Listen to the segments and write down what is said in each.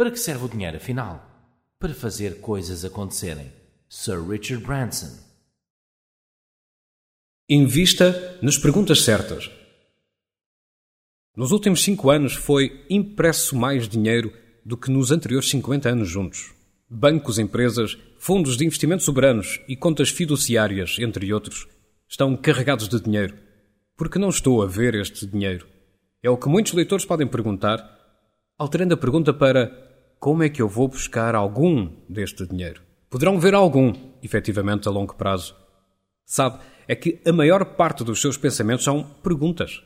Para que serve o dinheiro, afinal? Para fazer coisas acontecerem. Sir Richard Branson. Invista nas perguntas certas. Nos últimos cinco anos foi impresso mais dinheiro do que nos anteriores 50 anos juntos. Bancos, empresas, fundos de investimento soberanos e contas fiduciárias, entre outros, estão carregados de dinheiro. Porque não estou a ver este dinheiro? É o que muitos leitores podem perguntar, alterando a pergunta para como é que eu vou buscar algum deste dinheiro? Poderão ver algum, efetivamente, a longo prazo. Sabe, é que a maior parte dos seus pensamentos são perguntas.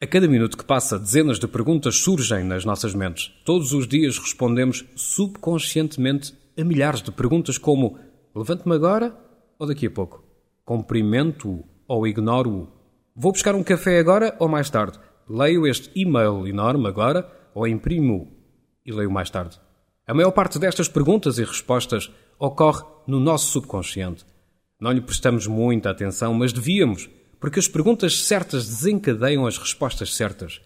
A cada minuto que passa, dezenas de perguntas surgem nas nossas mentes. Todos os dias respondemos subconscientemente a milhares de perguntas como levante-me agora ou daqui a pouco? Cumprimento-o ou ignoro-o? Vou buscar um café agora ou mais tarde? Leio este e-mail enorme agora ou imprimo e leio mais tarde? A maior parte destas perguntas e respostas ocorre no nosso subconsciente. Não lhe prestamos muita atenção, mas devíamos porque as perguntas certas desencadeiam as respostas certas.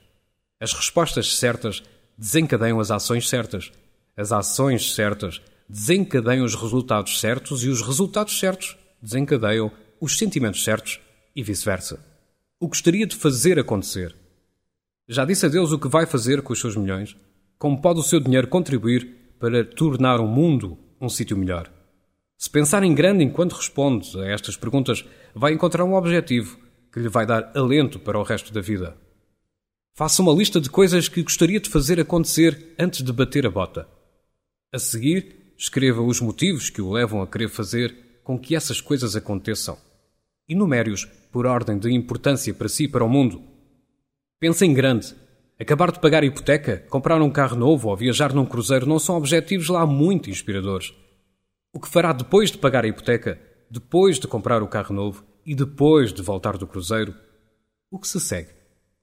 As respostas certas desencadeiam as ações certas. As ações certas desencadeiam os resultados certos e os resultados certos desencadeiam os sentimentos certos e vice-versa. O que gostaria de fazer acontecer? Já disse a Deus o que vai fazer com os seus milhões? Como pode o seu dinheiro contribuir para tornar o mundo um sítio melhor? Se pensar em grande enquanto responde a estas perguntas, vai encontrar um objetivo que lhe vai dar alento para o resto da vida. Faça uma lista de coisas que gostaria de fazer acontecer antes de bater a bota. A seguir, escreva os motivos que o levam a querer fazer com que essas coisas aconteçam. Enumere-os por ordem de importância para si e para o mundo. Pense em grande. Acabar de pagar a hipoteca, comprar um carro novo ou viajar num cruzeiro não são objetivos lá muito inspiradores. O que fará depois de pagar a hipoteca, depois de comprar o carro novo e depois de voltar do cruzeiro, o que se segue?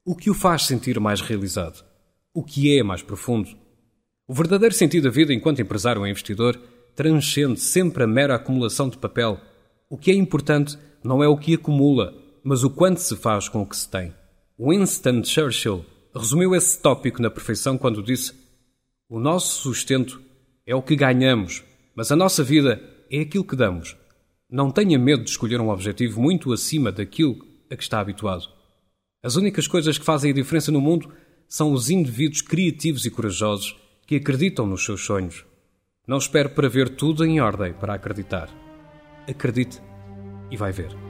O que o faz sentir mais realizado? O que é mais profundo? O verdadeiro sentido da vida enquanto empresário ou investidor transcende sempre a mera acumulação de papel. O que é importante não é o que acumula, mas o quanto se faz com o que se tem. Winston Churchill resumiu esse tópico na perfeição quando disse: O nosso sustento é o que ganhamos, mas a nossa vida é aquilo que damos. Não tenha medo de escolher um objetivo muito acima daquilo a que está habituado. As únicas coisas que fazem a diferença no mundo são os indivíduos criativos e corajosos que acreditam nos seus sonhos. Não espere para ver tudo em ordem para acreditar. Acredite e vai ver.